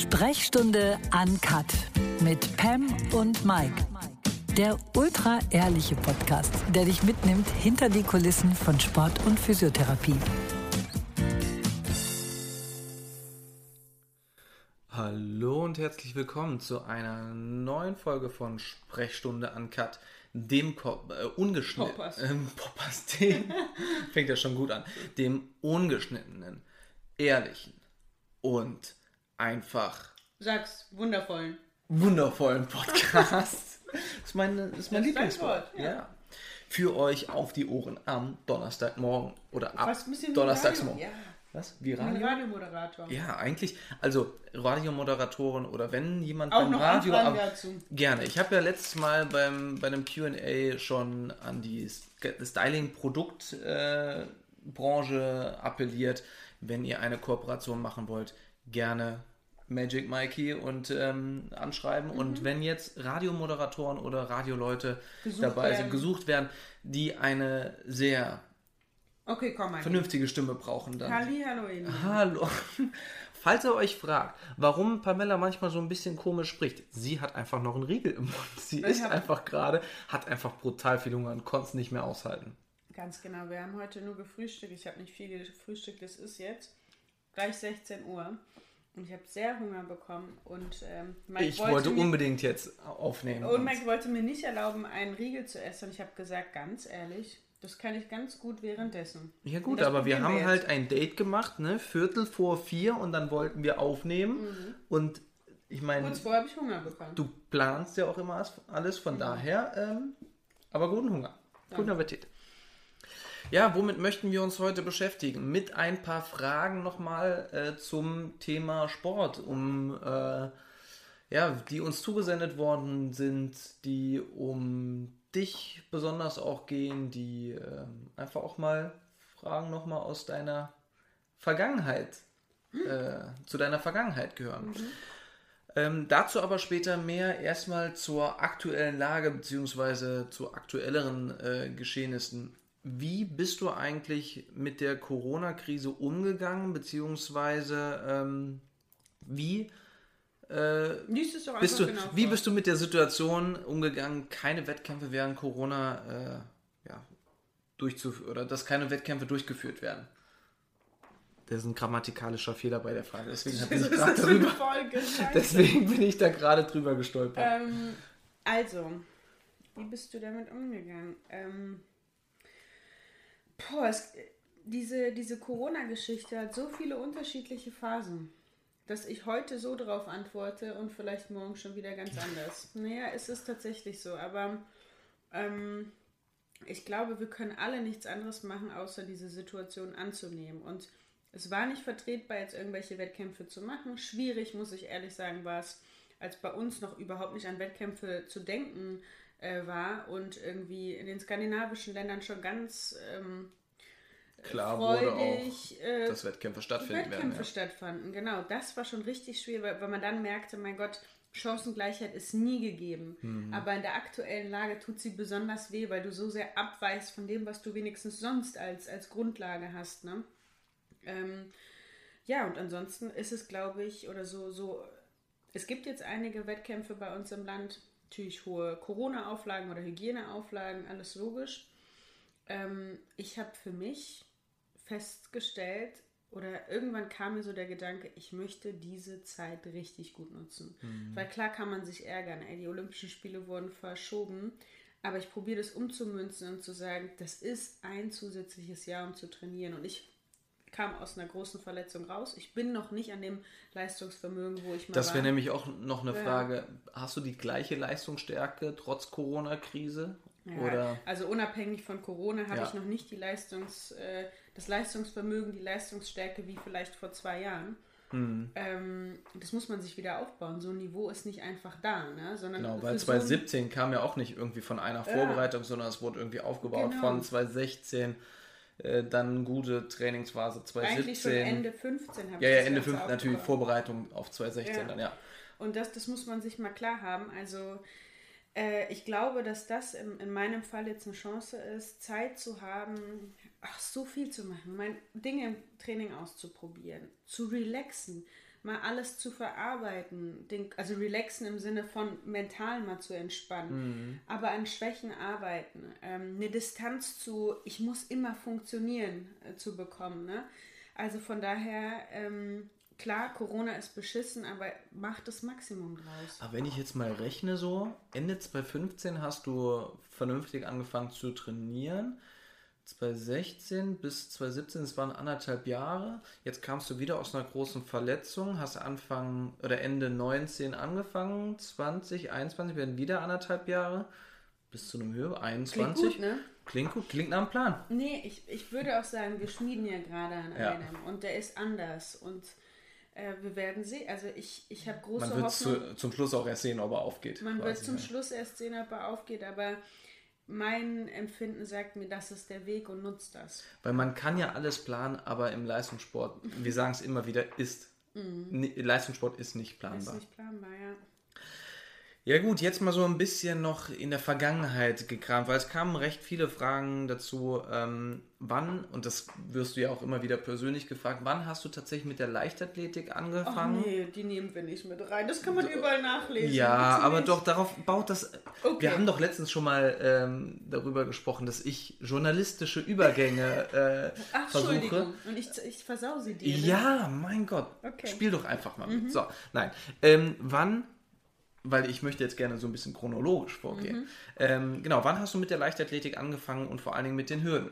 Sprechstunde Uncut mit Pam und Mike. Der ultra ehrliche Podcast, der dich mitnimmt hinter die Kulissen von Sport und Physiotherapie. Hallo und herzlich willkommen zu einer neuen Folge von Sprechstunde Uncut, dem Ko äh, ungeschnittenen Poppers. ähm, Poppers, fängt ja schon gut an, dem ungeschnittenen, ehrlichen und einfach Sag's, wundervollen. wundervollen Podcast. Das ist, meine, das ist mein Das Lieblingswort. Wort, ja. ja. Für euch auf die Ohren am Donnerstagmorgen oder ab Donnerstagsmorgen. Ja. Was? Wie Radio? Radiomoderator. Ja, eigentlich, also Radiomoderatoren oder wenn jemand Auch beim noch Radio ab- dazu. gerne. Ich habe ja letztes Mal beim bei einem Q&A schon an die Styling Produkt äh, Branche appelliert, wenn ihr eine Kooperation machen wollt, gerne Magic Mikey und ähm, anschreiben Mhm. und wenn jetzt Radiomoderatoren oder Radioleute Gesucht dabei sind, werden. gesucht werden, die eine sehr Okay, komm vernünftige Stimme brauchen, dann Halli, hallo. Hallo. Falls ihr euch fragt, warum Pamela manchmal so ein bisschen komisch spricht, sie hat einfach noch einen Riegel im Mund. Sie ist einfach gerade, hat einfach brutal viel Hunger und konnte es nicht mehr aushalten. Ganz genau, wir haben heute nur gefrühstückt. Ich habe nicht viel gefrühstückt, es ist jetzt gleich 16 Uhr. Und ich habe sehr Hunger bekommen. Und ähm, Mike Ich wollte mir, unbedingt jetzt aufnehmen. Und Mike wollte mir nicht erlauben, einen Riegel zu essen. Und ich habe gesagt, ganz ehrlich, das kann ich ganz gut währenddessen. ja gut, aber wir haben jetzt. halt ein Date gemacht, ne? Viertel vor vier und dann wollten wir aufnehmen. Mhm. Und ich meine, Kurz vorher habe ich Hunger bekommen. du planst ja auch immer alles, von daher, ähm, aber guten Hunger. Guten Appetit. Ja, womit möchten wir uns heute beschäftigen? Mit ein paar Fragen nochmal äh, zum Thema Sport, um äh, ja, die uns zugesendet worden sind, die um dich besonders auch gehen, die ähm, einfach auch mal Fragen nochmal aus deiner Vergangenheit, äh, zu deiner Vergangenheit gehören. Ähm, dazu aber später mehr erstmal zur aktuellen Lage beziehungsweise zu aktuelleren äh, Geschehnissen. Wie bist du eigentlich mit der Corona-Krise umgegangen, beziehungsweise ähm, wie, äh, bist du, genau wie vor. bist du mit der Situation umgegangen, keine Wettkämpfe während Corona äh, ja, durchzuführen oder dass keine Wettkämpfe durchgeführt werden? Das ist ein grammatikalischer Fehler bei der Frage, deswegen bin ich drüber. Folge. Deswegen bin ich da gerade drüber gestolpert. Ähm, also, wie bist du damit umgegangen? Ähm, boah, es, diese, diese Corona-Geschichte hat so viele unterschiedliche Phasen, dass ich heute so darauf antworte und vielleicht morgen schon wieder ganz anders. Naja, es ist tatsächlich so, aber ähm, ich glaube, wir können alle nichts anderes machen, außer diese Situation anzunehmen. Und es war nicht vertretbar, jetzt irgendwelche Wettkämpfe zu machen. Schwierig, muss ich ehrlich sagen, war es, als bei uns noch überhaupt nicht an Wettkämpfe zu denken äh, war und irgendwie in den skandinavischen Ländern schon ganz ähm, Klar wurde auch, freudig äh, dass Wettkämpfe stattfinden Wettkämpfe werden. stattfanden. Genau, das war schon richtig schwer, weil, weil man dann merkte, mein Gott, Chancengleichheit ist nie gegeben. Mhm. Aber in der aktuellen Lage tut sie besonders weh, weil du so sehr abweichst von dem, was du wenigstens sonst als, als Grundlage hast. Ne? Ähm, ja, und ansonsten ist es, glaube ich, oder so, so, es gibt jetzt einige Wettkämpfe bei uns im Land, natürlich hohe Corona-Auflagen oder Hygieneauflagen, alles logisch. Ähm, ich habe für mich festgestellt, oder irgendwann kam mir so der Gedanke, ich möchte diese Zeit richtig gut nutzen. Weil klar kann man sich ärgern, ey, die Olympischen Spiele wurden verschoben, aber ich probiere das umzumünzen und zu sagen, das ist ein zusätzliches Jahr, um zu trainieren. Und ich kam aus einer großen Verletzung raus. Ich bin noch nicht an dem Leistungsvermögen, wo ich mal Das wäre nämlich auch noch eine Ja. Frage. Hast du die gleiche Leistungsstärke trotz Corona-Krise? Ja, Oder Also unabhängig von Corona habe Ja. ich noch nicht die Leistungs, äh, das Leistungsvermögen, die Leistungsstärke wie vielleicht vor zwei Jahren. Hm. Ähm, das muss man sich wieder aufbauen. So ein Niveau ist nicht einfach da, ne? sondern genau, weil so ein- 2017 kam ja auch nicht irgendwie von einer Vorbereitung, sondern es wurde irgendwie aufgebaut Genau. von 2016, äh, dann gute Trainingsphase 2017. eigentlich schon Ende 15 habe ja, ich ja, das Ende Ganze 5 natürlich. Vorbereitung auf 2016 Ja. dann, ja. Und das, das muss man sich mal klar haben. Also äh, ich glaube, dass das in, in meinem Fall jetzt eine Chance ist, Zeit zu haben, ach, so viel zu machen, mein Dinge im Training auszuprobieren, zu relaxen, mal alles zu verarbeiten, den, also relaxen im Sinne von mental mal zu entspannen, mhm. aber an Schwächen arbeiten, ähm, eine Distanz zu, ich muss immer funktionieren äh, zu bekommen. Ne? Also von daher, ähm, klar, Corona ist beschissen, aber mach das Maximum draus. Aber wenn ich jetzt mal rechne so, Ende 2015 hast du vernünftig angefangen zu trainieren. 2016 bis 2017, das waren anderthalb Jahre. Jetzt kamst du wieder aus einer großen Verletzung, hast Anfang oder Ende 19 angefangen, 20, 21 werden wieder anderthalb Jahre bis zu einem Höhe 21. Klingt gut, ne? Klingt gut, klingt nach einem Plan. Nee, ich, ich würde auch sagen, wir schmieden ja gerade an ja. einem und der ist anders und äh, wir werden sehen. Also ich, ich habe große Man wird zu, zum Schluss auch erst sehen, ob er aufgeht. Man wird zum ja. Schluss erst sehen, ob er aufgeht, aber mein Empfinden sagt mir, das ist der Weg und nutzt das. Weil man kann ja alles planen, aber im Leistungssport, wir sagen es immer wieder, ist. Mhm. Leistungssport ist nicht planbar. Ist nicht planbar, ja. Ja gut, jetzt mal so ein bisschen noch in der Vergangenheit gekramt, weil es kamen recht viele Fragen dazu, ähm, wann, und das wirst du ja auch immer wieder persönlich gefragt, wann hast du tatsächlich mit der Leichtathletik angefangen? Ach nee, die nehmen wir nicht mit rein, das kann man überall nachlesen. Ja, aber doch, darauf baut das, okay. wir haben doch letztens schon mal ähm, darüber gesprochen, dass ich journalistische Übergänge äh, Ach, versuche. Entschuldigung, und ich, ich versau sie dir. Ne? Ja, mein Gott, okay. spiel doch einfach mal mit. Mhm. So, nein, ähm, wann weil ich möchte jetzt gerne so ein bisschen chronologisch vorgehen. Mhm. Ähm, genau, wann hast du mit der Leichtathletik angefangen und vor allen Dingen mit den Hürden?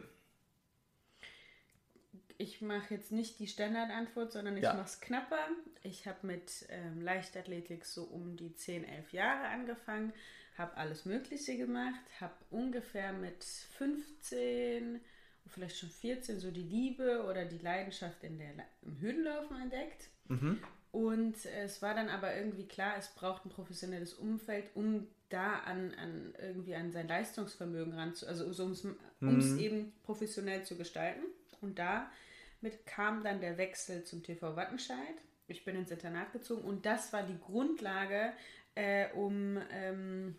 Ich mache jetzt nicht die Standardantwort, sondern ich ja. mache es knapper. Ich habe mit ähm, Leichtathletik so um die 10, 11 Jahre angefangen, habe alles Mögliche gemacht, habe ungefähr mit 15, vielleicht schon 14 so die Liebe oder die Leidenschaft in der, im Hürdenlaufen entdeckt. Mhm. Und es war dann aber irgendwie klar, es braucht ein professionelles Umfeld, um da an, an irgendwie an sein Leistungsvermögen ranzu, also so um es mhm. eben professionell zu gestalten. Und damit kam dann der Wechsel zum TV Wattenscheid. Ich bin ins Internat gezogen und das war die Grundlage, äh, um ähm,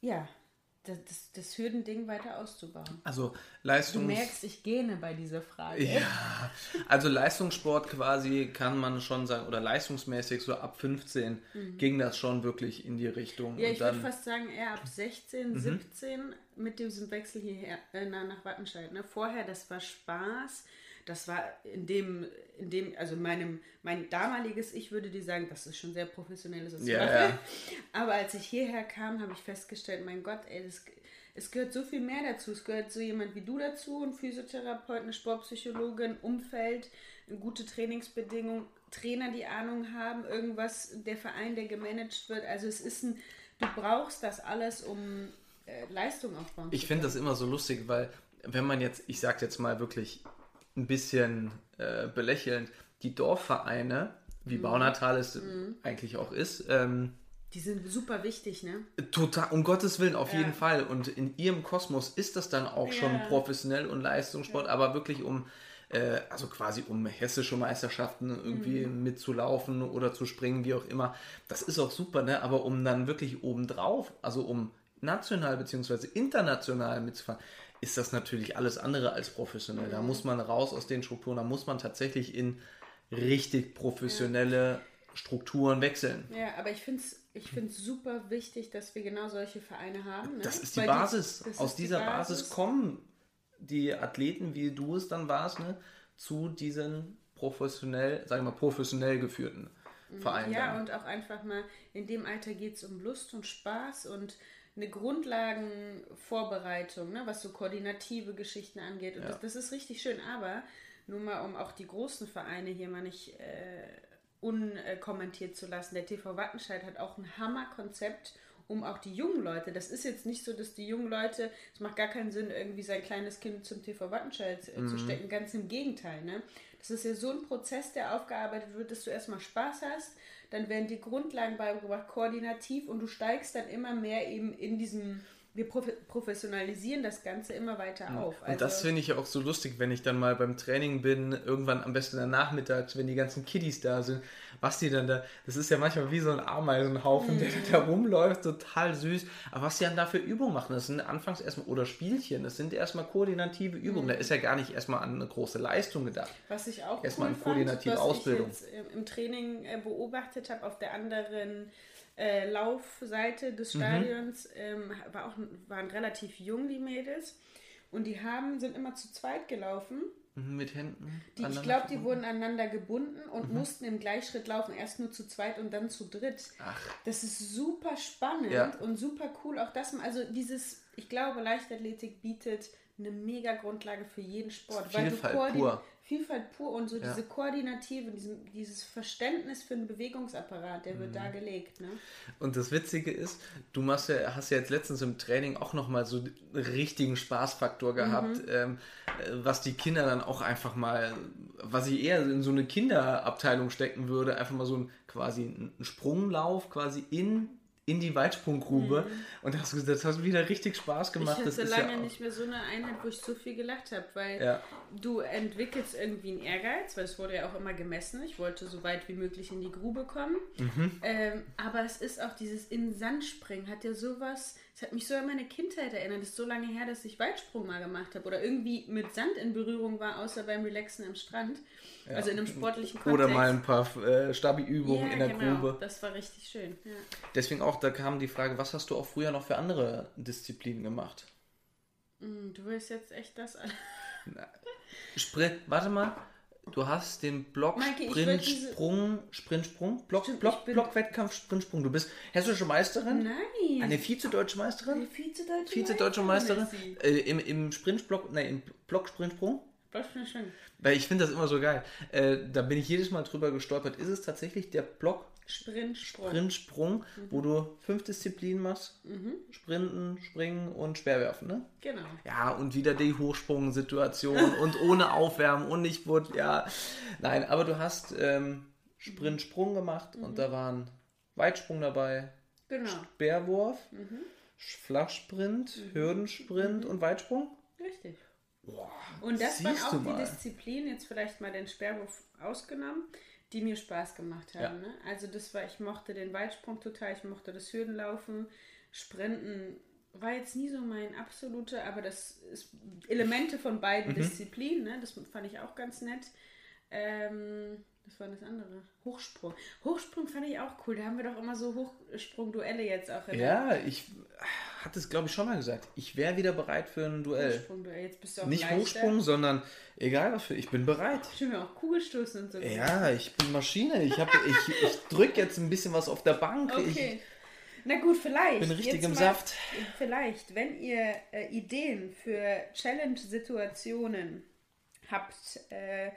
ja, das, das Hürdending weiter auszubauen. Also Leistungs... Du merkst, ich gähne bei dieser Frage. Ja, also Leistungssport quasi kann man schon sagen, oder leistungsmäßig so ab 15 mhm. ging das schon wirklich in die Richtung. Ja, ich würde fast sagen eher ab 16, mhm. 17 mit diesem Wechsel hierher äh, nach Wattenscheid. Ne? Vorher, das war Spaß das war in dem, in dem, also meinem, mein damaliges Ich würde dir sagen, das ist schon sehr professionelles ja, ja. Aber als ich hierher kam, habe ich festgestellt, mein Gott, ey, das, es gehört so viel mehr dazu. Es gehört so jemand wie du dazu, ein Physiotherapeut, eine Sportpsychologin, Umfeld, gute Trainingsbedingungen, Trainer, die Ahnung haben, irgendwas, der Verein, der gemanagt wird. Also es ist ein, du brauchst das alles, um äh, Leistung aufbauen ich zu können. Ich finde das immer so lustig, weil wenn man jetzt, ich sage jetzt mal wirklich ein bisschen äh, belächelnd, die Dorfvereine, wie mhm. Baunatal es mhm. eigentlich auch ist, ähm, die sind super wichtig, ne? Total, um Gottes Willen, auf ja. jeden Fall. Und in ihrem Kosmos ist das dann auch ja. schon professionell und Leistungssport, ja. aber wirklich um, äh, also quasi um hessische Meisterschaften irgendwie mhm. mitzulaufen oder zu springen, wie auch immer. Das ist auch super, ne? Aber um dann wirklich obendrauf, also um national bzw. international mitzufahren, ist das natürlich alles andere als professionell. Mhm. Da muss man raus aus den Strukturen, da muss man tatsächlich in richtig professionelle ja. Strukturen wechseln. Ja, aber ich finde es ich find's super wichtig, dass wir genau solche Vereine haben. Ne? Das ist die Weil Basis. Die, aus dieser Basis. Basis. kommen die Athleten, wie du es dann warst, ne, zu diesen professionell, sagen wir mal, professionell geführten mhm. Vereinen. Ja, dann. und auch einfach mal, in dem Alter geht es um Lust und Spaß und eine Grundlagenvorbereitung, ne, was so koordinative Geschichten angeht. Und ja. das, das, ist richtig schön. Aber nur mal, um auch die großen Vereine hier mal nicht äh, unkommentiert zu lassen. Der TV Wattenscheid hat auch ein Hammerkonzept, um auch die jungen Leute, das ist jetzt nicht so, dass die jungen Leute, es macht gar keinen Sinn, irgendwie sein kleines Kind zum TV Wattenscheid äh, mhm. zu stecken. Ganz im Gegenteil. Ne? Das ist ja so ein Prozess, der aufgearbeitet wird, dass du erstmal Spaß hast dann werden die Grundlagen beigebracht, koordinativ und du steigst dann immer mehr eben in diesem wir professionalisieren das Ganze immer weiter auf. Also und das finde ich ja auch so lustig, wenn ich dann mal beim Training bin, irgendwann am besten dann nachmittags, wenn die ganzen Kiddies da sind, was die dann da, das ist ja manchmal wie so ein Ameisenhaufen, mhm. der da rumläuft, total süß. Aber was die dann da für Übungen machen, das sind anfangs erstmal, oder Spielchen, das sind erstmal koordinative Übungen. Mhm. Da ist ja gar nicht erstmal an eine große Leistung gedacht. Was ich auch erstmal cool an koordinative fand, was Ausbildung. Ich jetzt im Training äh, beobachtet habe, auf der anderen äh, Laufseite des mhm. Stadions mhm. ähm, war auch, waren relativ jung, die Mädels. Und die haben, sind immer zu zweit gelaufen. Mhm, mit Händen? Die, ich glaube, die wurden aneinander gebunden und mhm. mussten im Gleichschritt laufen. Erst nur zu zweit und dann zu dritt. Ach. Das ist super spannend ja. und super cool. Auch das, also dieses, ich glaube, Leichtathletik bietet eine mega Grundlage für jeden Sport. Vielfalt weil du pur. Vielfalt pur und so ja. diese Koordinative, diesen, dieses Verständnis für einen Bewegungsapparat, der wird mhm. da gelegt. Ne? Und das Witzige ist, du machst ja, hast ja jetzt letztens im Training auch nochmal so einen richtigen Spaßfaktor gehabt, mhm. ähm, was die Kinder dann auch einfach mal, was ich eher in so eine Kinderabteilung stecken würde, einfach mal so ein quasi einen Sprunglauf quasi in in die Weitsprunggrube mhm. und das, das hat wieder richtig Spaß gemacht. Ich hatte lange ja nicht mehr so eine Einheit, wo ich so viel gelacht habe, weil ja. du entwickelst irgendwie einen Ehrgeiz, weil es wurde ja auch immer gemessen. Ich wollte so weit wie möglich in die Grube kommen. Mhm. Ähm, aber es ist auch dieses in Sand springen, hat ja sowas, es hat mich so an meine Kindheit erinnert. Es ist so lange her, dass ich Weitsprung mal gemacht habe oder irgendwie mit Sand in Berührung war, außer beim Relaxen am Strand. Ja. Also in einem sportlichen Kontext. Oder mal ein paar äh, Stabi-Übungen ja, in der genau. Grube. Das war richtig schön. Ja. Deswegen auch, da kam die Frage, was hast du auch früher noch für andere Disziplinen gemacht? Mm, du willst jetzt echt das Sprint, warte mal. Du hast den Block Maike, Sprint Sprung Sprint Sprung Block Stimmt, Block Block Wettkampf Sprint Sprung. Du bist hessische Meisterin? Nein. Eine Vize-Deutsche Meisterin? Eine Vize-Deutsche Vize Meisterin? Äh, im, Im Sprint Block, nein, im Block Sprint Sprung? Block Sprint Sprung. Weil ich finde das immer so geil. Äh, da bin ich jedes Mal drüber gestolpert. Ist es tatsächlich der Block Sprintsprung, Sprintsprung mhm. wo du fünf Disziplinen machst? Mhm. Sprinten, Springen und Speerwerfen, ne? Genau. Ja, und wieder die Hochsprungsituation und ohne Aufwärmen und ich wurde, ja. Nein, aber du hast ähm, Sprintsprung gemacht mhm. und da waren Weitsprung dabei, genau. Speerwurf, mhm. Flachsprint, mhm. Hürdensprint mhm. und Weitsprung. Richtig. Boah, und das waren auch die Disziplinen, jetzt vielleicht mal den Sperrwurf ausgenommen, die mir Spaß gemacht haben. Ja. Ne? Also das war, ich mochte den Weitsprung total, ich mochte das Hürdenlaufen, Sprinten war jetzt nie so mein absoluter, aber das ist Elemente von beiden mhm. Disziplinen, ne? das fand ich auch ganz nett. Ähm, was war das andere? Hochsprung. Hochsprung fand ich auch cool. Da haben wir doch immer so Hochsprung-Duelle jetzt auch. Ja, ich hatte es, glaube ich, schon mal gesagt. Ich wäre wieder bereit für ein Duell. Hochsprung-Duell. Jetzt bist du auch Nicht leichter. Hochsprung, sondern egal was für. Ich bin bereit. Stimmt, auch Kugelstoßen und so. Ja, ich bin Maschine. Ich, ich, ich drücke jetzt ein bisschen was auf der Bank. Okay. Ich, na gut, vielleicht. Bin richtig im mal, Saft. Vielleicht, wenn ihr äh, Ideen für Challenge-Situationen habt, äh,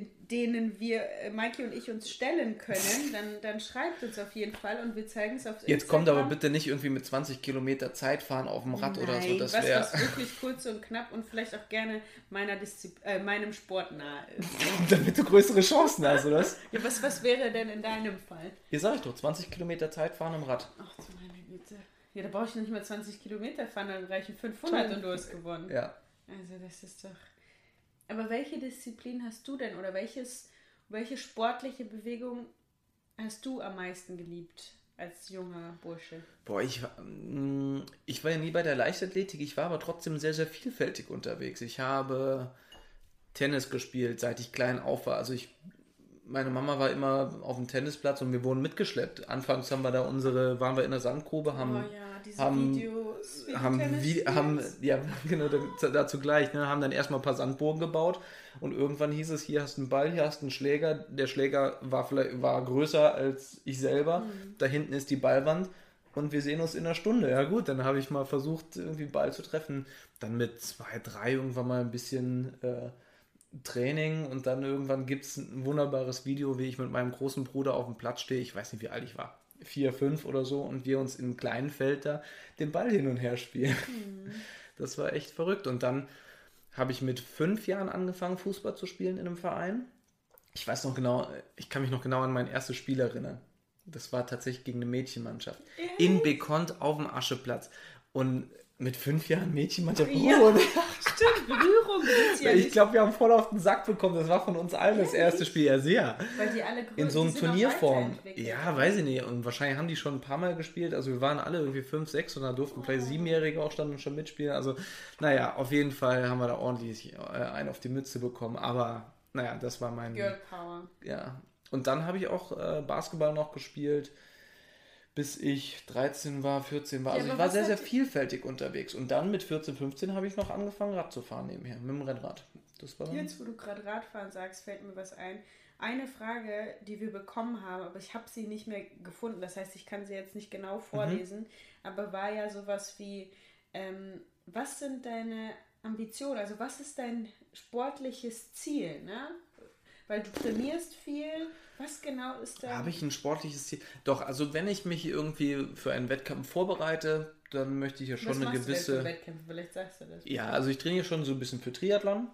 denen wir, äh, Maiki und ich, uns stellen können, dann, dann schreibt uns auf jeden Fall und wir zeigen es auf Instagram. Jetzt kommt aber bitte nicht irgendwie mit 20 Kilometer Zeit fahren auf dem Rad Nein, oder so. Das was, was wirklich kurz und knapp und vielleicht auch gerne meiner äh, meinem Sport nahe ist. Damit du größere Chancen hast, oder was? ja, was, was wäre denn in deinem Fall? Hier sag ich doch, 20 Kilometer Zeit fahren im Rad. Ach du meine Güte. Ja, da brauche ich noch nicht mal 20 Kilometer fahren, dann reichen 500 Toll. und du hast gewonnen. Ja. Also das ist doch... Aber welche Disziplin hast du denn oder welches, welche sportliche Bewegung hast du am meisten geliebt als junger Bursche? Boah, ich, mm, ich war ja nie bei der Leichtathletik, ich war aber trotzdem sehr, sehr vielfältig unterwegs. Ich habe Tennis gespielt, seit ich klein auf war. Also ich, meine Mama war immer auf dem Tennisplatz und wir wurden mitgeschleppt. Anfangs haben wir da unsere, waren wir in der Sandgrube, haben, oh ja, diese haben haben, wie, haben ja genau dazu gleich, ne, haben dann erstmal ein paar Sandbogen gebaut und irgendwann hieß es, hier hast du einen Ball, hier hast du einen Schläger. Der Schläger war vielleicht war größer als ich selber. Mhm. Da hinten ist die Ballwand und wir sehen uns in einer Stunde. Ja gut, dann habe ich mal versucht, irgendwie Ball zu treffen. Dann mit zwei, drei irgendwann mal ein bisschen äh, Training und dann irgendwann gibt es ein wunderbares Video, wie ich mit meinem großen Bruder auf dem Platz stehe. Ich weiß nicht, wie alt ich war vier, fünf oder so und wir uns im kleinen Feld da den Ball hin und her spielen. Mhm. Das war echt verrückt. Und dann habe ich mit fünf Jahren angefangen, Fußball zu spielen in einem Verein. Ich weiß noch genau, ich kann mich noch genau an mein erstes Spiel erinnern. Das war tatsächlich gegen eine Mädchenmannschaft. In Bekont auf dem Ascheplatz. Und mit fünf Jahren Mädchen manchmal Ja. Berührung. Stimmt, Berührung gibt's ja Ich glaube, wir haben voll auf den Sack bekommen. Das war von uns allen das erste Spiel. Ja, sehr. Weil die alle grö- In so einem Turnierform. Ja, weiß ich nicht. Und wahrscheinlich haben die schon ein paar Mal gespielt. Also wir waren alle irgendwie fünf, sechs und da durften vielleicht Siebenjährige auch standen schon mitspielen. Also, naja, auf jeden Fall haben wir da ordentlich äh, einen auf die Mütze bekommen. Aber, naja, das war mein. Girl Power. Ja. Und dann habe ich auch äh, Basketball noch gespielt, bis ich 13 war, 14 war. Ja, Also ich war sehr, sehr vielfältig unterwegs. Und dann mit 14, 15 habe ich noch angefangen, Rad zu fahren nebenher, mit dem Rennrad. Das war. Jetzt, wo du gerade Radfahren sagst, fällt mir was ein. Eine Frage, die wir bekommen haben, aber ich habe sie nicht mehr gefunden. Das heißt, ich kann sie jetzt nicht genau vorlesen, aber war ja sowas wie, ähm, was sind deine Ambitionen? Also was ist dein sportliches Ziel? Ne? Weil du trainierst viel. Was genau ist da? Habe ich ein sportliches Ziel? Doch, also wenn ich mich irgendwie für einen Wettkampf vorbereite, dann möchte ich ja schon was eine machst du denn gewisse. für Wettkämpfe? Vielleicht sagst du das. Ja, also ich trainiere schon so ein bisschen für Triathlon.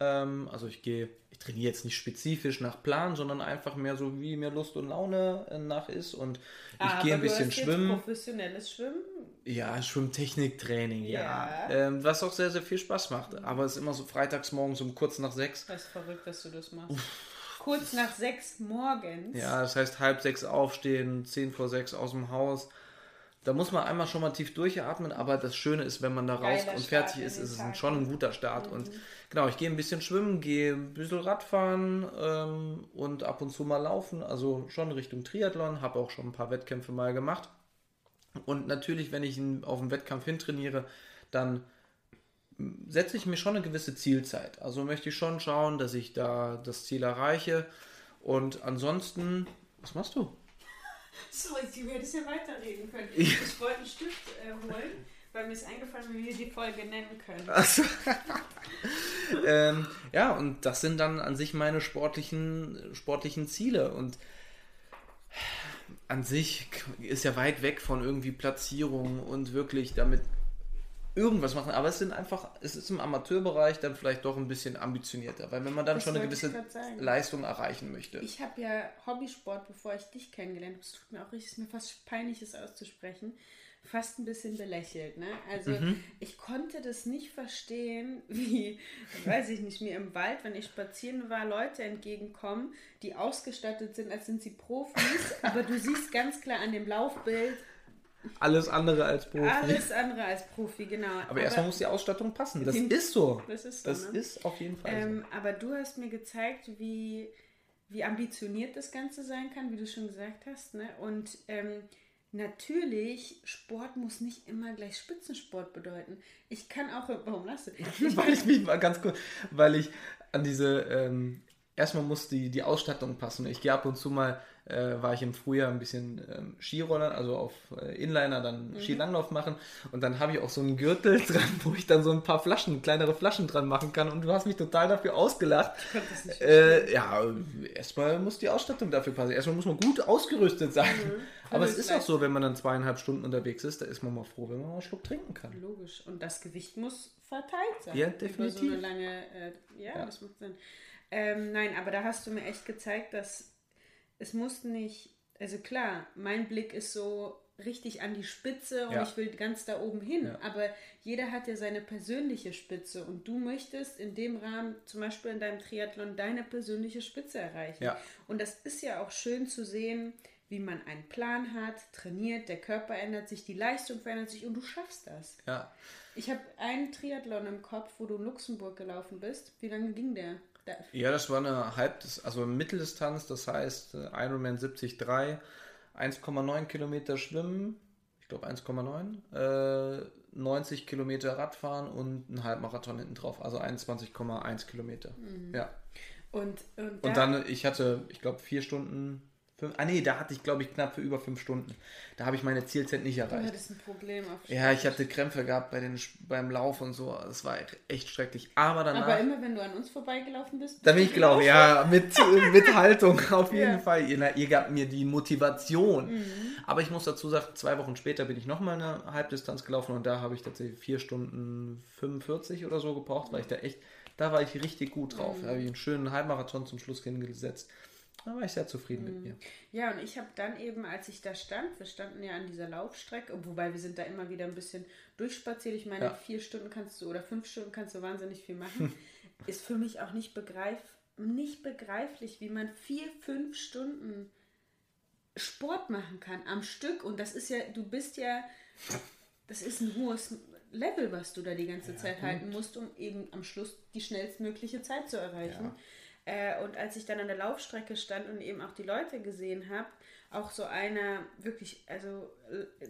Ähm, also ich gehe, ich trainiere jetzt nicht spezifisch nach Plan, sondern einfach mehr so, wie mir Lust und Laune äh, nach ist. Und ich Aber gehe ein du bisschen hast jetzt schwimmen. professionelles Schwimmen. Ja, Schwimmtechniktraining, ja. Ja. Ähm, was auch sehr, sehr viel Spaß macht. Aber es ist immer so freitags morgens um kurz nach sechs. Das ist verrückt, dass du das machst. Kurz nach sechs morgens. Ja, das heißt halb sechs aufstehen, zehn vor sechs aus dem Haus. Da muss man einmal schon mal tief durchatmen, aber das Schöne ist, wenn man da raus Geiler und fertig ist, ist es Tag, schon ein guter Start. Und genau, ich gehe ein bisschen schwimmen, gehe ein bisschen Radfahren ähm, und ab und zu mal laufen. Also schon Richtung Triathlon, habe auch schon ein paar Wettkämpfe mal gemacht. Und natürlich, wenn ich auf einen Wettkampf hintrainiere, dann setze ich mir schon eine gewisse Zielzeit. Also möchte ich schon schauen, dass ich da das Ziel erreiche. Und ansonsten, was machst du? Sorry, du hättest ja weiterreden können. Ich wollte einen Stift äh, holen, weil mir ist eingefallen, wie wir die Folge nennen können. Also, ähm, ja, und das sind dann an sich meine sportlichen, sportlichen Ziele. Und an sich ist ja weit weg von irgendwie Platzierung und wirklich damit irgendwas machen. Aber es sind einfach, es ist im Amateurbereich dann vielleicht doch ein bisschen ambitionierter, weil wenn man dann Das schon eine gewisse. Leistung erreichen möchte. Ich habe ja Hobbysport, bevor ich dich kennengelernt habe, es tut mir auch richtig, es ist mir fast peinlich, es auszusprechen, fast ein bisschen belächelt. Ne? Also Mhm. ich konnte das nicht verstehen, wie, weiß ich nicht, mir im Wald, wenn ich spazieren war, Leute entgegenkommen, die ausgestattet sind, als sind sie Profis, aber du siehst ganz klar an dem Laufbild Alles andere als Profi. alles andere als Profi, genau. aber erstmal muss die Ausstattung passen. Das ist so. Das ist so, Das ne? ist auf jeden Fall so. Ähm, aber du hast mir gezeigt, wie, wie ambitioniert das Ganze sein kann, wie du schon gesagt hast. Ne? Und ähm, natürlich, Sport muss nicht immer gleich Spitzensport bedeuten. Ich kann auch, warum lachst du? Ich weil ich mich mal ganz kurz, weil ich an diese, ähm, erstmal muss die, die Ausstattung passen. Ich gehe ab und zu mal, äh, war ich im Frühjahr ein bisschen ähm, Skiroller, also auf äh, Inliner dann Skilanglauf machen und dann habe ich auch so einen Gürtel dran, wo ich dann so ein paar Flaschen, kleinere Flaschen dran machen kann und du hast mich total dafür ausgelacht. Äh, ja, erstmal muss die Ausstattung dafür passen. Erstmal muss man gut ausgerüstet sein. Aber es ist auch so, wenn man dann zweieinhalb Stunden unterwegs ist, da ist man mal froh, wenn man mal einen Schluck trinken kann. Logisch. Und das Gewicht muss verteilt sein. Ja, so definitiv. eine lange, äh, ja, Ja. das macht Sinn. Ähm, nein, aber da hast du mir echt gezeigt, dass es muss nicht, also klar, mein Blick ist so richtig an die Spitze und Ja. ich will ganz da oben hin, Ja. aber jeder hat ja seine persönliche Spitze und du möchtest in dem Rahmen, zum Beispiel in deinem Triathlon, deine persönliche Spitze erreichen. Ja. Und das ist ja auch schön zu sehen, wie man einen Plan hat, trainiert, der Körper ändert sich, die Leistung verändert sich und du schaffst das. Ja. Ich habe einen Triathlon im Kopf, wo du in Luxemburg gelaufen bist. Wie lange ging der? Ja, das war eine Halb, also Mitteldistanz, das heißt äh, Ironman 73, 1,9 Kilometer schwimmen, ich glaube 1,9, äh, 90 Kilometer Radfahren und ein Halbmarathon hinten drauf, also 21,1 Kilometer. Ja. und, und, Und dann, ich hatte, ich glaube, vier Stunden, fünf, ah nee, da hatte ich, glaube ich, knapp für über fünf Stunden. Da habe ich meine Zielzeit nicht du erreicht. hattest ein Problem auf Ja, ich hatte Krämpfe gehabt bei den, beim Lauf und so, das war echt schrecklich. Aber danach... Aber immer wenn du an uns vorbeigelaufen bist. Da bist bin du ich gelaufen, ja, mit, mit Haltung auf jeden Ja. Fall. Ihr, ihr gabt mir die Motivation. Aber ich muss dazu sagen, zwei Wochen später bin ich nochmal eine Halbdistanz gelaufen und da habe ich tatsächlich vier Stunden 45 oder so gebraucht, weil ich da echt, da war ich richtig gut drauf. Da habe ich einen schönen Halbmarathon zum Schluss hingesetzt. Da war ich sehr zufrieden mit mir. Ja, und ich habe dann eben, als ich da stand, wir standen ja an dieser Laufstrecke, wobei wir sind da immer wieder ein bisschen durchspaziert. Ich meine, Ja. vier Stunden kannst du oder fünf Stunden kannst du wahnsinnig viel machen. Ist für mich auch nicht, begreif, nicht begreiflich, wie man vier, fünf Stunden Sport machen kann am Stück. Und das ist ja, du bist ja, das ist ein hohes Level, was du da die ganze Zeit halten musst, um eben am Schluss die schnellstmögliche Zeit zu erreichen. Äh, und als ich dann an der Laufstrecke stand und eben auch die Leute gesehen habe, auch so einer wirklich, also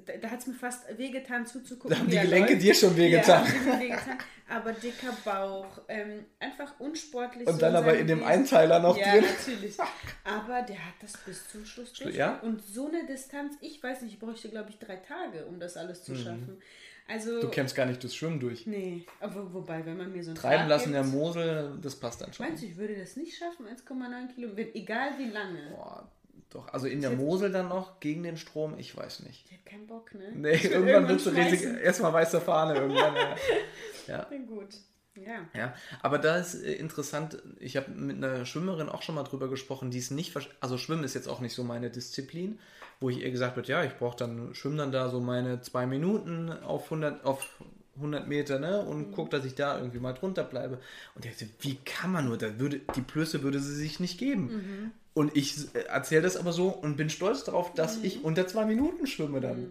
da, da hat es mir fast wehgetan zuzugucken. Da haben die Gelenke läuft. dir schon wehgetan. Ja, wehgetan. Aber dicker Bauch, ähm, einfach unsportlich. Und so dann aber in dem. Einteiler noch ja, drin. natürlich. Aber der hat das bis zum Schluss durch. Ja? Und so eine Distanz, ich weiß nicht, ich bräuchte, glaube ich, drei Tage, um das alles zu schaffen. Also. Du kämpfst gar nicht durchs Schwimmen durch. Nee, aber wobei, wenn man mir so ein Treiben Rad lassen gibt, der Mosel, das passt dann schon. Meinst du, ich würde das nicht schaffen? 1,9 Kilometer, egal wie lange. Boah, doch. Also in der Mosel dann noch gegen den Strom, ich weiß nicht. Ich hätte keinen Bock, ne? Nee, irgendwann wird es riesig. schmeißen. Erstmal weiße Fahne irgendwann. ja. ja. Na gut. Ja. Ja, aber da ist äh, interessant, ich habe mit einer Schwimmerin auch schon mal drüber gesprochen, die ist nicht, also Schwimmen ist jetzt auch nicht so meine Disziplin, wo ich ihr gesagt wird, ja, ich brauche dann, schwimme dann da so meine zwei Minuten auf 100, auf 100 Meter, ne, und guck, dass ich da irgendwie mal drunter bleibe. Und der sagte, wie kann man nur, da würde, die Plöße würde sie sich nicht geben. Und ich äh, erzähle das aber so und bin stolz darauf, dass ich unter zwei Minuten schwimme dann.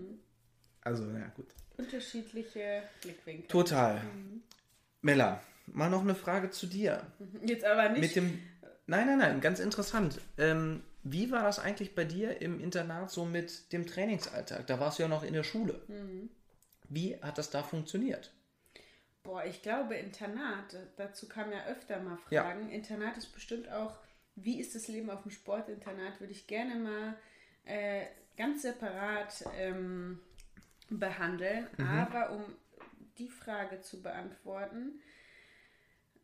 Also, na gut. Unterschiedliche Blickwinkel. Total. Mella, mal noch eine Frage zu dir. Jetzt aber nicht. Mit dem. Nein, nein, nein, ganz interessant. Ähm, wie war das eigentlich bei dir im Internat so mit dem Trainingsalltag? Da warst du ja noch in der Schule. Wie hat das da funktioniert? Boah, ich glaube, Internat, dazu kamen ja öfter mal Ja. Fragen. Internat ist bestimmt auch, wie ist das Leben auf dem Sportinternat, würde ich gerne mal äh, ganz separat ähm, behandeln. Mhm. Aber um die Frage zu beantworten,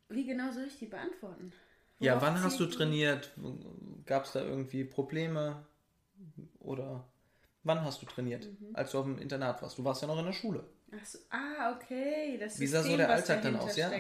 wie genau soll ich die beantworten? Ja, Worauf wann hast du trainiert? Gab es da irgendwie Probleme? Oder wann hast du trainiert, Mhm. als du auf dem Internat warst? Du warst ja noch in der Schule. Ach so, ah, okay. Das Wie sah so der Alltag dann aus, ja?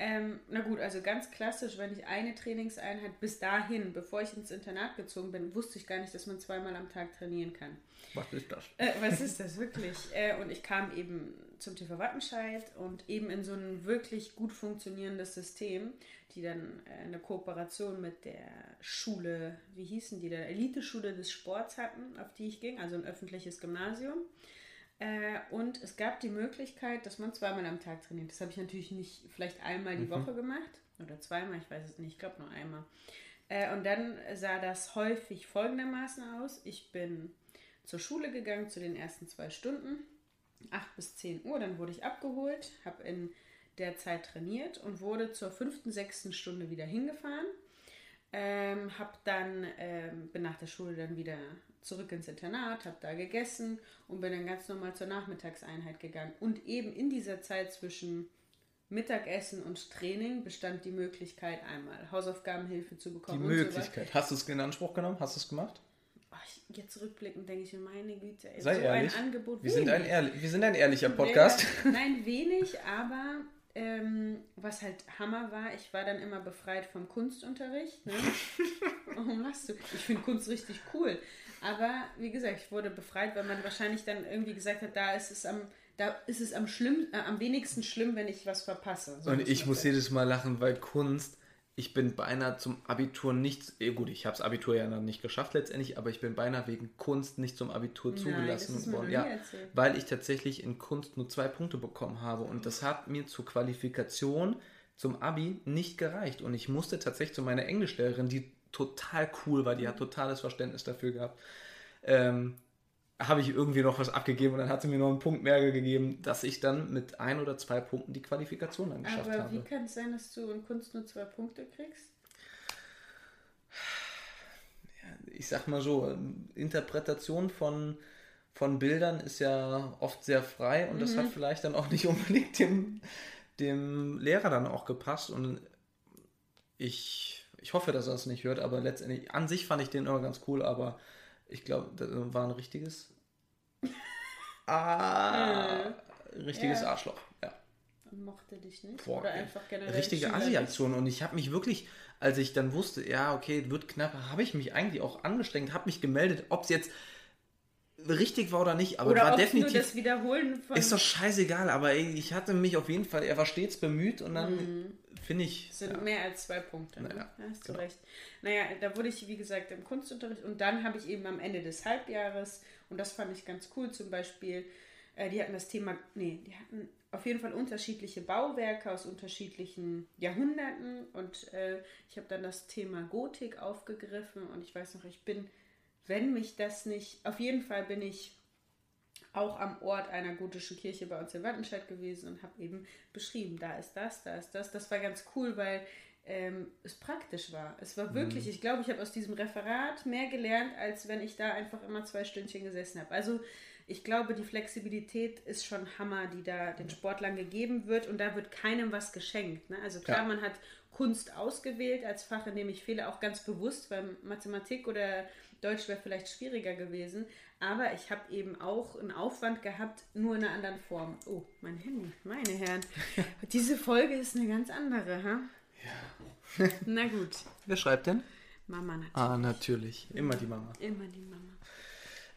Ähm, na gut, also ganz klassisch, wenn ich eine Trainingseinheit bis dahin, bevor ich ins Internat gezogen bin, wusste ich gar nicht, dass man zweimal am Tag trainieren kann. Was ist das? Äh, was ist das wirklich? Äh, und ich kam eben zum TV Wattenscheid und eben in so ein wirklich gut funktionierendes System, die dann äh, eine Kooperation mit der Schule, wie hießen die, der Eliteschule des Sports hatten, auf die ich ging, also ein öffentliches Gymnasium. Äh, und es gab die Möglichkeit, dass man zweimal am Tag trainiert. Das habe ich natürlich nicht vielleicht einmal die Woche gemacht oder zweimal, ich weiß es nicht, ich glaube nur einmal. Äh, und dann sah das häufig folgendermaßen aus. Ich bin zur Schule gegangen zu den ersten zwei Stunden, 8 bis 10 Uhr, dann wurde ich abgeholt, habe in der Zeit trainiert und wurde zur fünften, sechsten Stunde wieder hingefahren. Ähm, hab dann, ähm, bin nach der Schule dann wieder zurück ins Internat, habe da gegessen und bin dann ganz normal zur Nachmittagseinheit gegangen. Und eben in dieser Zeit zwischen Mittagessen und Training bestand die Möglichkeit, einmal Hausaufgabenhilfe zu Die bekommen. und sowas. Möglichkeit. Hast du es in Anspruch genommen? Hast du es gemacht? Oh, ich, jetzt rückblickend denke ich mir, meine Güte, Sei so ehrlich. ein Angebot. Wir sind, ein wenig. ehrlich, wir sind ein ehrlicher Podcast. Wenig, nein, wenig, aber ähm, was halt Hammer war, ich war dann immer befreit vom Kunstunterricht. Ne? Warum lachst du? Ich finde Kunst richtig cool. Aber wie gesagt, ich wurde befreit, weil man wahrscheinlich dann irgendwie gesagt hat, da ist es am, da ist es am, schlimm, äh, am wenigsten schlimm, wenn ich was verpasse. So Und ich muss jedes Mal lachen, weil Kunst, ich bin beinahe zum Abitur nicht, eh gut, ich habe das Abitur ja noch nicht geschafft letztendlich, aber ich bin beinahe wegen Kunst nicht zum Abitur Nein, zugelassen mir worden. Ja, erzählt. weil ich tatsächlich in Kunst nur zwei Punkte bekommen habe und das hat mir zur Qualifikation zum Abi nicht gereicht und ich musste tatsächlich zu meiner Englischlehrerin, die total cool war, die hat totales Verständnis dafür gehabt, ähm, habe ich irgendwie noch was abgegeben und dann hat sie mir noch einen Punkt mehr gegeben, dass ich dann mit ein oder zwei Punkten die Qualifikation dann geschafft Aber habe. wie kann es sein, dass du in Kunst nur zwei Punkte kriegst? ich sag mal so, Interpretation von, von Bildern ist ja oft sehr frei und das hat vielleicht dann auch nicht unbedingt dem, dem Lehrer dann auch gepasst und ich, ich hoffe, dass er es nicht hört, aber letztendlich, an sich fand ich den immer ganz cool, aber ich glaube, das war ein richtiges, ah, richtiges Ja. Arschloch, ja. und mochte dich nicht. Boah, Oder einfach generell. richtige Assi-Aktion. Und ich habe mich wirklich, als ich dann wusste, ja, okay, wird knapp, habe ich mich eigentlich auch angestrengt, habe mich gemeldet, ob es jetzt richtig war oder nicht. Aber Oder war ob nur definitiv. das Wiederholen von. Ist doch scheißegal, aber ich hatte mich auf jeden Fall, er war stets bemüht und dann finde ich. sind ja. mehr als zwei Punkte. Ne? Naja, ja, hast du genau. recht. Naja, da wurde ich, wie gesagt, im Kunstunterricht und dann habe ich eben am Ende des Halbjahres, und das fand ich ganz cool, zum Beispiel, äh, die hatten das Thema, nee, die hatten auf jeden Fall unterschiedliche Bauwerke aus unterschiedlichen Jahrhunderten und äh, ich habe dann das Thema Gotik aufgegriffen und ich weiß noch, ich bin, wenn mich das nicht, auf jeden Fall bin ich auch am Ort einer gotischen Kirche bei uns in Wattenscheid gewesen und habe eben beschrieben, da ist das, da ist das. Das war ganz cool, weil ähm, es praktisch war. Es war wirklich, ich glaube, ich habe aus diesem Referat mehr gelernt, als wenn ich da einfach immer zwei Stündchen gesessen habe. Also ich glaube, die Flexibilität ist schon Hammer, die da den Sportlern gegeben wird und da wird keinem was geschenkt. Ne? Also klar, Ja. man hat Kunst ausgewählt als Fach, in dem ich fehle, auch ganz bewusst, weil Mathematik oder Deutsch wäre vielleicht schwieriger gewesen. Aber ich habe eben auch einen Aufwand gehabt, nur in einer anderen Form. Oh, mein Handy, meine Herren. Diese Folge ist eine ganz andere, ha? Ja. Na gut, Wer schreibt denn? Mama natürlich. Ah, natürlich. Immer die Mama. Immer die Mama.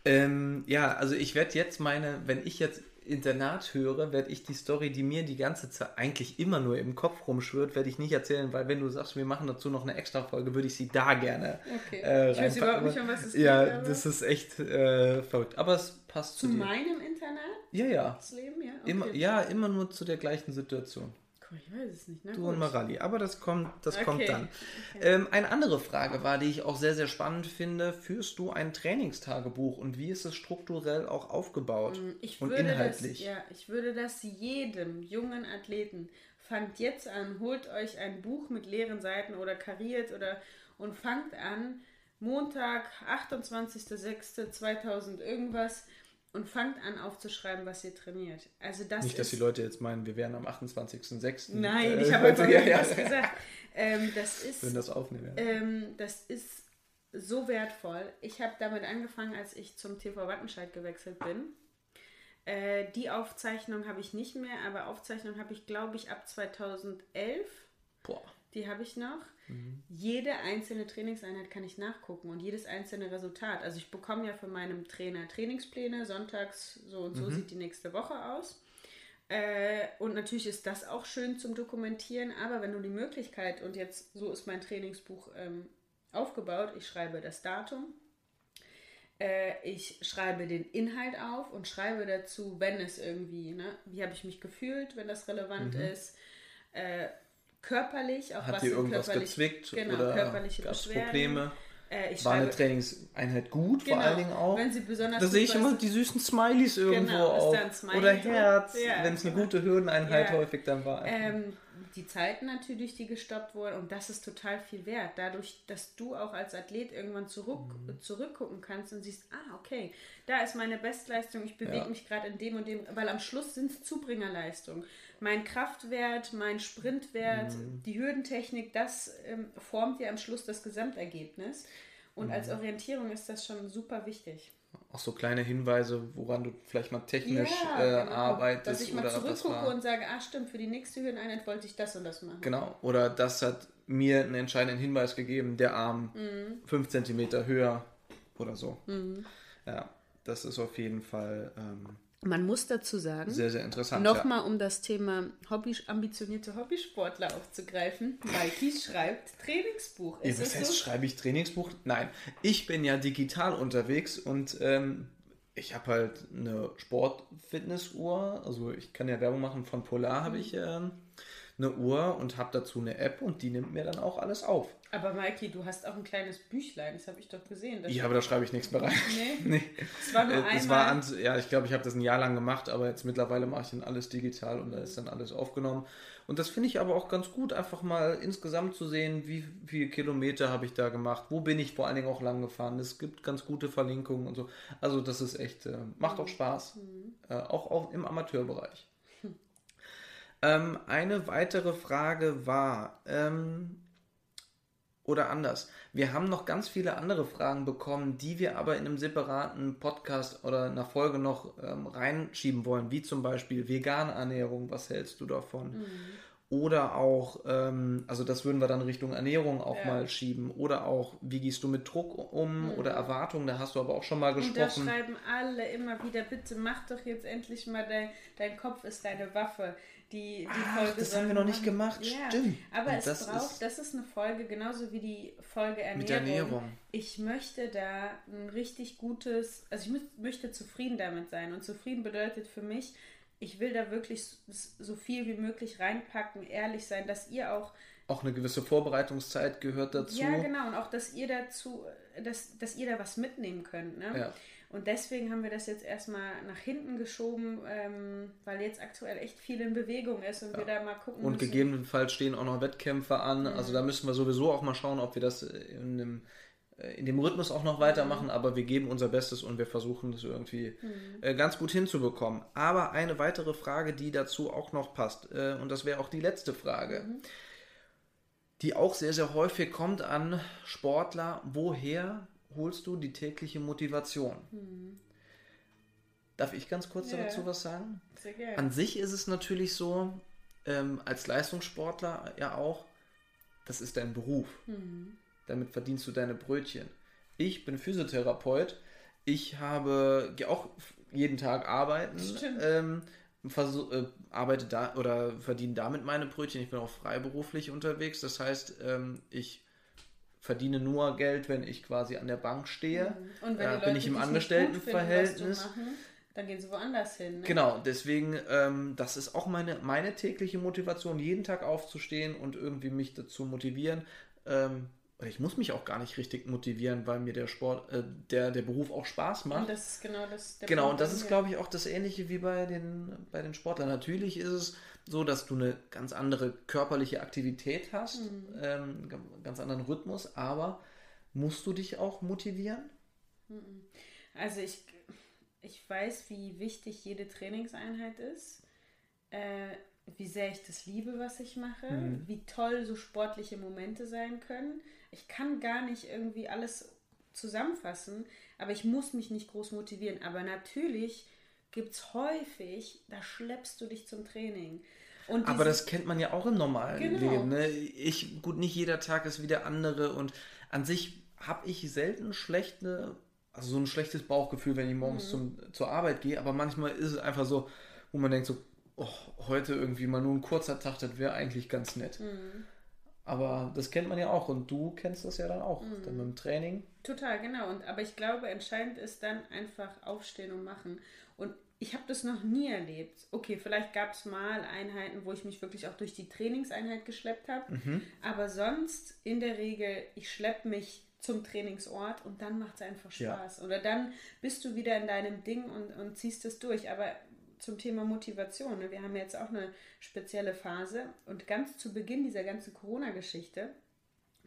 Ähm, ja, also ich werde jetzt meine, wenn ich jetzt Internat höre, werde ich die Story, die mir die ganze Zeit eigentlich immer nur im Kopf rumschwirrt, werde ich nicht erzählen, weil wenn du sagst, wir machen dazu noch eine extra Folge, würde ich sie da gerne. Okay. Äh, ich weiß überhaupt nicht, um was es Ja, geht. aber das ist echt äh, verrückt. Aber es passt zu, zu meinem Internat, Ja, ja. das Leben, ja? Immer, Okay. ja, immer nur zu der gleichen Situation. Ich weiß es nicht, ne? Du Gut. und Maralli. Aber das kommt, das Okay. kommt dann. Ähm, eine andere Frage war, die ich auch sehr, sehr spannend finde. Führst du ein Trainingstagebuch und wie ist es strukturell auch aufgebaut Mm, Ich und würde inhaltlich? Das, ja, ich würde das jedem jungen Athleten, fangt jetzt an, holt euch ein Buch mit leeren Seiten oder kariert oder und fangt an, Montag, 28.06.2000 irgendwas und fangt an aufzuschreiben, was ihr trainiert. Also das Nicht, dass die Leute jetzt meinen, wir wären am 28.06. Nein, äh, ich habe einfach ja, ja, was gesagt. Ähm, das ist Wenn das aufnehmen. Ja. ähm, das ist so wertvoll. Ich habe damit angefangen, als ich zum TV Wattenscheid gewechselt bin. Äh, die Aufzeichnung habe ich nicht mehr, aber Aufzeichnung habe ich, glaube ich, ab 2011. Boah. Die habe ich noch. Mhm. Jede einzelne Trainingseinheit kann ich nachgucken und jedes einzelne Resultat. Also ich bekomme ja von meinem Trainer Trainingspläne, sonntags so und so Mhm. sieht die nächste Woche aus. Äh, und natürlich ist das auch schön zum Dokumentieren, aber wenn du die Möglichkeit, und jetzt so ist mein Trainingsbuch ähm, aufgebaut, ich schreibe das Datum, äh, ich schreibe den Inhalt auf und schreibe dazu, wenn es irgendwie, ne, wie habe ich mich gefühlt, wenn das relevant ist, äh, körperlich, auch. Hat was dir irgendwas körperlich- gezwickt genau, oder körperliche Beschwerden. Probleme? Äh, War eine Trainingseinheit gut, vor Genau, allen Dingen auch? wenn sie besonders Da sehe ich immer die süßen Smileys irgendwo Genau, da ein Smiley Oder? Herz, Ja, wenn es eine genau. gute Hürdeneinheit Ja. häufig dann war. Ähm, die Zeiten natürlich, die gestoppt wurden. Und das ist total viel wert. Dadurch, dass du auch als Athlet irgendwann zurück, Mhm. zurückgucken kannst und siehst, ah, okay, da ist meine Bestleistung, ich bewege Ja. mich gerade in dem und dem, weil am Schluss sind es Zubringerleistungen. Mein Kraftwert, mein Sprintwert, Mhm. die Hürdentechnik, das ähm, formt ja am Schluss das Gesamtergebnis. Und als Mhm. Orientierung ist das schon super wichtig. auch so kleine Hinweise, woran du vielleicht mal technisch Ja, äh, genau. arbeitest Dass ich mal zurückgucke und sage, ah stimmt, für die nächste Hürdeneinheit wollte ich das und das machen. Genau. Oder das hat mir einen entscheidenden Hinweis gegeben, der Arm Mhm. 5 cm höher oder so. Ja, das ist auf jeden Fall ähm, Man muss dazu sagen, sehr, sehr interessant. ja. nochmal um das Thema Hobby, ambitionierte Hobbysportler aufzugreifen. Mikey schreibt Trainingsbuch. Ja, Ist was es heißt, so? schreibe ich Trainingsbuch? Nein, ich bin ja digital unterwegs und ähm, ich habe halt eine Sport-Fitness-Uhr. Also ich kann ja Werbung machen, von Polar habe ich ähm, eine Uhr und habe dazu eine App und die nimmt mir dann auch alles auf. Aber Mikey, du hast auch ein kleines Büchlein, das habe ich doch gesehen. Ja, aber da schreibe ich nichts mehr rein. Nee, nee. es war nur Äh, einmal. Es war an, ja, ich glaube, ich habe das ein Jahr lang gemacht, aber jetzt mittlerweile mache ich dann alles digital und da ist dann alles aufgenommen. Und das finde ich aber auch ganz gut, einfach mal insgesamt zu sehen, wie viele Kilometer habe ich da gemacht, wo bin ich vor allen Dingen auch lang gefahren. Es gibt ganz gute Verlinkungen und so. Also das ist echt, äh, macht auch Spaß, äh, auch, auch im Amateurbereich. Ähm, eine weitere Frage war, ähm, Oder anders. Wir haben noch ganz viele andere Fragen bekommen, die wir aber in einem separaten Podcast oder einer Folge noch ähm, reinschieben wollen, wie zum Beispiel vegane Ernährung, was hältst du davon? Mhm. Oder auch, ähm, also das würden wir dann Richtung Ernährung auch ja. mal schieben. Oder auch, wie gehst du mit Druck um mhm. oder Erwartungen, da hast du aber auch schon mal gesprochen. Und da schreiben alle immer wieder, bitte mach doch jetzt endlich mal, dein, dein Kopf ist deine Waffe. Die, die Ach, Folge das haben wir noch nicht gemacht, ja. stimmt. Aber Und es das braucht, ist das ist eine Folge, genauso wie die Folge Ernährung. Mit Ernährung. Ich möchte da ein richtig gutes, also ich möchte zufrieden damit sein. Und zufrieden bedeutet für mich, ich will da wirklich so viel wie möglich reinpacken, ehrlich sein, dass ihr auch. Auch eine gewisse Vorbereitungszeit gehört dazu. Ja, genau. Und auch, dass ihr dazu, dass, dass ihr da was mitnehmen könnt. Ne? Ja. Und deswegen haben wir das jetzt erstmal nach hinten geschoben, ähm, weil jetzt aktuell echt viel in Bewegung ist und ja. wir da mal gucken Und müssen. gegebenenfalls stehen auch noch Wettkämpfe an. Mhm. Also da müssen wir sowieso auch mal schauen, ob wir das in einem in dem Rhythmus auch noch weitermachen, mhm. aber wir geben unser Bestes und wir versuchen das irgendwie mhm. äh, ganz gut hinzubekommen. Aber eine weitere Frage, die dazu auch noch passt, äh, und das wäre auch die letzte Frage, mhm. die auch sehr, sehr häufig kommt an Sportler, woher holst du die tägliche Motivation? Mhm. Darf ich ganz kurz yeah. dazu was sagen? Sehr gerne. An sich ist es natürlich so, ähm, als Leistungssportler ja auch, das ist dein Beruf. Damit verdienst du deine Brötchen. Ich bin Physiotherapeut. Ich habe ja auch jeden Tag arbeiten. Ähm, versuch, äh, arbeite da oder verdiene damit meine Brötchen. Ich bin auch freiberuflich unterwegs. Das heißt, ähm, ich verdiene nur Geld, wenn ich quasi an der Bank stehe. Mhm. Und wenn äh, Leute, bin ich im Angestelltenverhältnis. dann gehen sie woanders hin. Ne? Genau, deswegen, ähm, das ist auch meine, meine tägliche Motivation, jeden Tag aufzustehen und irgendwie mich dazu motivieren, ähm, ich muss mich auch gar nicht richtig motivieren, weil mir der Sport, äh, der, der Beruf auch Spaß macht. Und das ist genau das. genau, Punkt, und das ist, glaube ich, auch das Ähnliche wie bei den, bei den Sportlern. Natürlich ist es so, dass du eine ganz andere körperliche Aktivität hast, mhm. ähm, ganz anderen Rhythmus, aber musst du dich auch motivieren? Mhm. Also ich, ich weiß, wie wichtig jede Trainingseinheit ist. Äh, wie sehr ich das liebe, was ich mache, mhm. wie toll so sportliche Momente sein können ich kann gar nicht irgendwie alles zusammenfassen, aber ich muss mich nicht groß motivieren. Aber natürlich gibt es häufig, da schleppst du dich zum Training. aber das kennt man ja auch im normalen genau. Leben. Ne? Ich, gut, nicht jeder Tag ist wie der andere und an sich habe ich selten schlechte, also so ein schlechtes Bauchgefühl, wenn ich morgens mhm. zum, zur Arbeit gehe, aber manchmal ist es einfach so, wo man denkt so, oh, heute irgendwie mal nur ein kurzer Tag, das wäre eigentlich ganz nett. Mhm. Aber das kennt man ja auch und du kennst das ja dann auch, mhm. dann mit dem Training. Total, genau. Und, aber ich glaube, entscheidend ist dann einfach aufstehen und machen. Und ich habe das noch nie erlebt. Okay, vielleicht gab es mal Einheiten, wo ich mich wirklich auch durch die Trainingseinheit geschleppt habe. Mhm. Aber sonst in der Regel, ich schleppe mich zum Trainingsort und dann macht es einfach Spaß. Ja. Oder dann bist du wieder in deinem Ding und, und ziehst es durch. Aber zum Thema Motivation. Ne? Wir haben jetzt auch eine spezielle Phase und ganz zu Beginn dieser ganzen Corona-Geschichte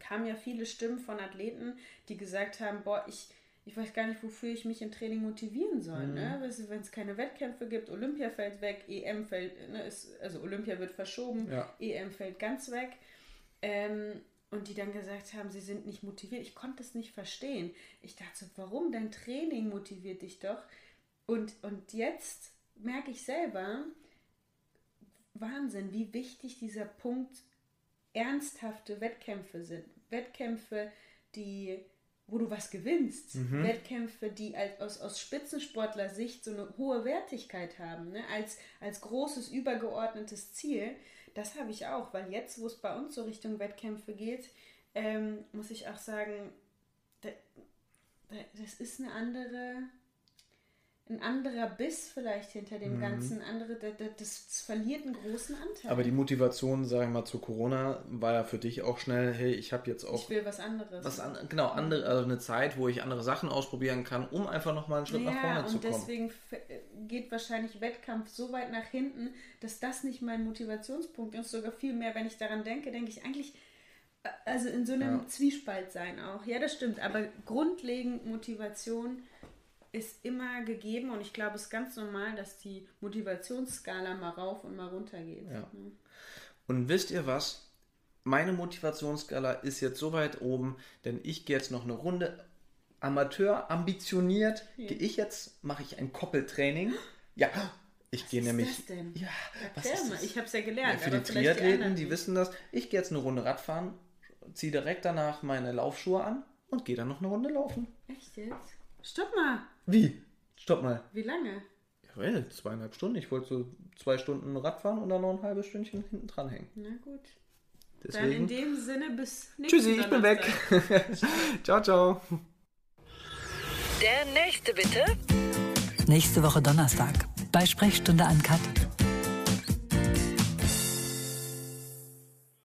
kamen ja viele Stimmen von Athleten, die gesagt haben, boah, ich, ich weiß gar nicht, wofür ich mich im Training motivieren soll. Ne? Mhm. Ne? Wenn es keine Wettkämpfe gibt, Olympia fällt weg, EM fällt, ne, ist, also Olympia wird verschoben, ja. EM fällt ganz weg. Ähm, und die dann gesagt haben, sie sind nicht motiviert. Ich konnte es nicht verstehen. Ich dachte so, warum? Dein Training motiviert dich doch. Und, und jetzt merke ich selber, Wahnsinn, wie wichtig dieser Punkt ernsthafte Wettkämpfe sind. Wettkämpfe, die, wo du was gewinnst. Mhm. Wettkämpfe, die als, aus, aus Spitzensportler-Sicht so eine hohe Wertigkeit haben, ne? als, als großes, übergeordnetes Ziel. Das habe ich auch, weil jetzt, wo es bei uns so Richtung Wettkämpfe geht, ähm, muss ich auch sagen, da, da, das ist eine andere ein anderer Biss vielleicht hinter dem mhm. Ganzen, andere, das, das, verliert einen großen Anteil. Aber die Motivation, sagen wir mal, zu Corona war ja für dich auch schnell, hey, ich habe jetzt auch... Ich will was anderes. Was an, genau, andere, also eine Zeit, wo ich andere Sachen ausprobieren kann, um einfach nochmal einen Schritt ja, nach vorne zu kommen. und deswegen geht wahrscheinlich Wettkampf so weit nach hinten, dass das nicht mein Motivationspunkt ist, sogar viel mehr, wenn ich daran denke, denke ich eigentlich äh, also in so einem ja. Zwiespalt sein auch. Ja, das stimmt. Aber grundlegend Motivation ist immer gegeben und ich glaube, es ist ganz normal, dass die Motivationsskala mal rauf und mal runter geht. Ja. Und wisst ihr was? meine Motivationsskala ist jetzt so weit oben, denn ich gehe jetzt noch eine Runde Amateur, ambitioniert, gehe ich jetzt, mache ich ein Koppeltraining. Ja, ich gehe ist nämlich. das denn? Ja, was Erklär ist mal, das? ich habe es ja Ja, gelernt. für aber die Triathleten, die nicht. wissen das. Ich gehe jetzt eine Runde Radfahren, ziehe direkt danach meine Laufschuhe an und gehe dann noch eine Runde laufen. Echt jetzt? Stopp mal. Wie? Stopp mal. Wie lange? Ja, well, zweieinhalb Stunden. Ich wollte so zwei Stunden Radfahren und dann noch ein halbes Stündchen hinten dran hängen. Na gut. Dann Deswegen. in dem Sinne bis nächsten Tschüssi, ich bin weg. Ciao, ciao. Der nächste bitte. Nächste Woche Donnerstag bei Sprechstunde Uncut.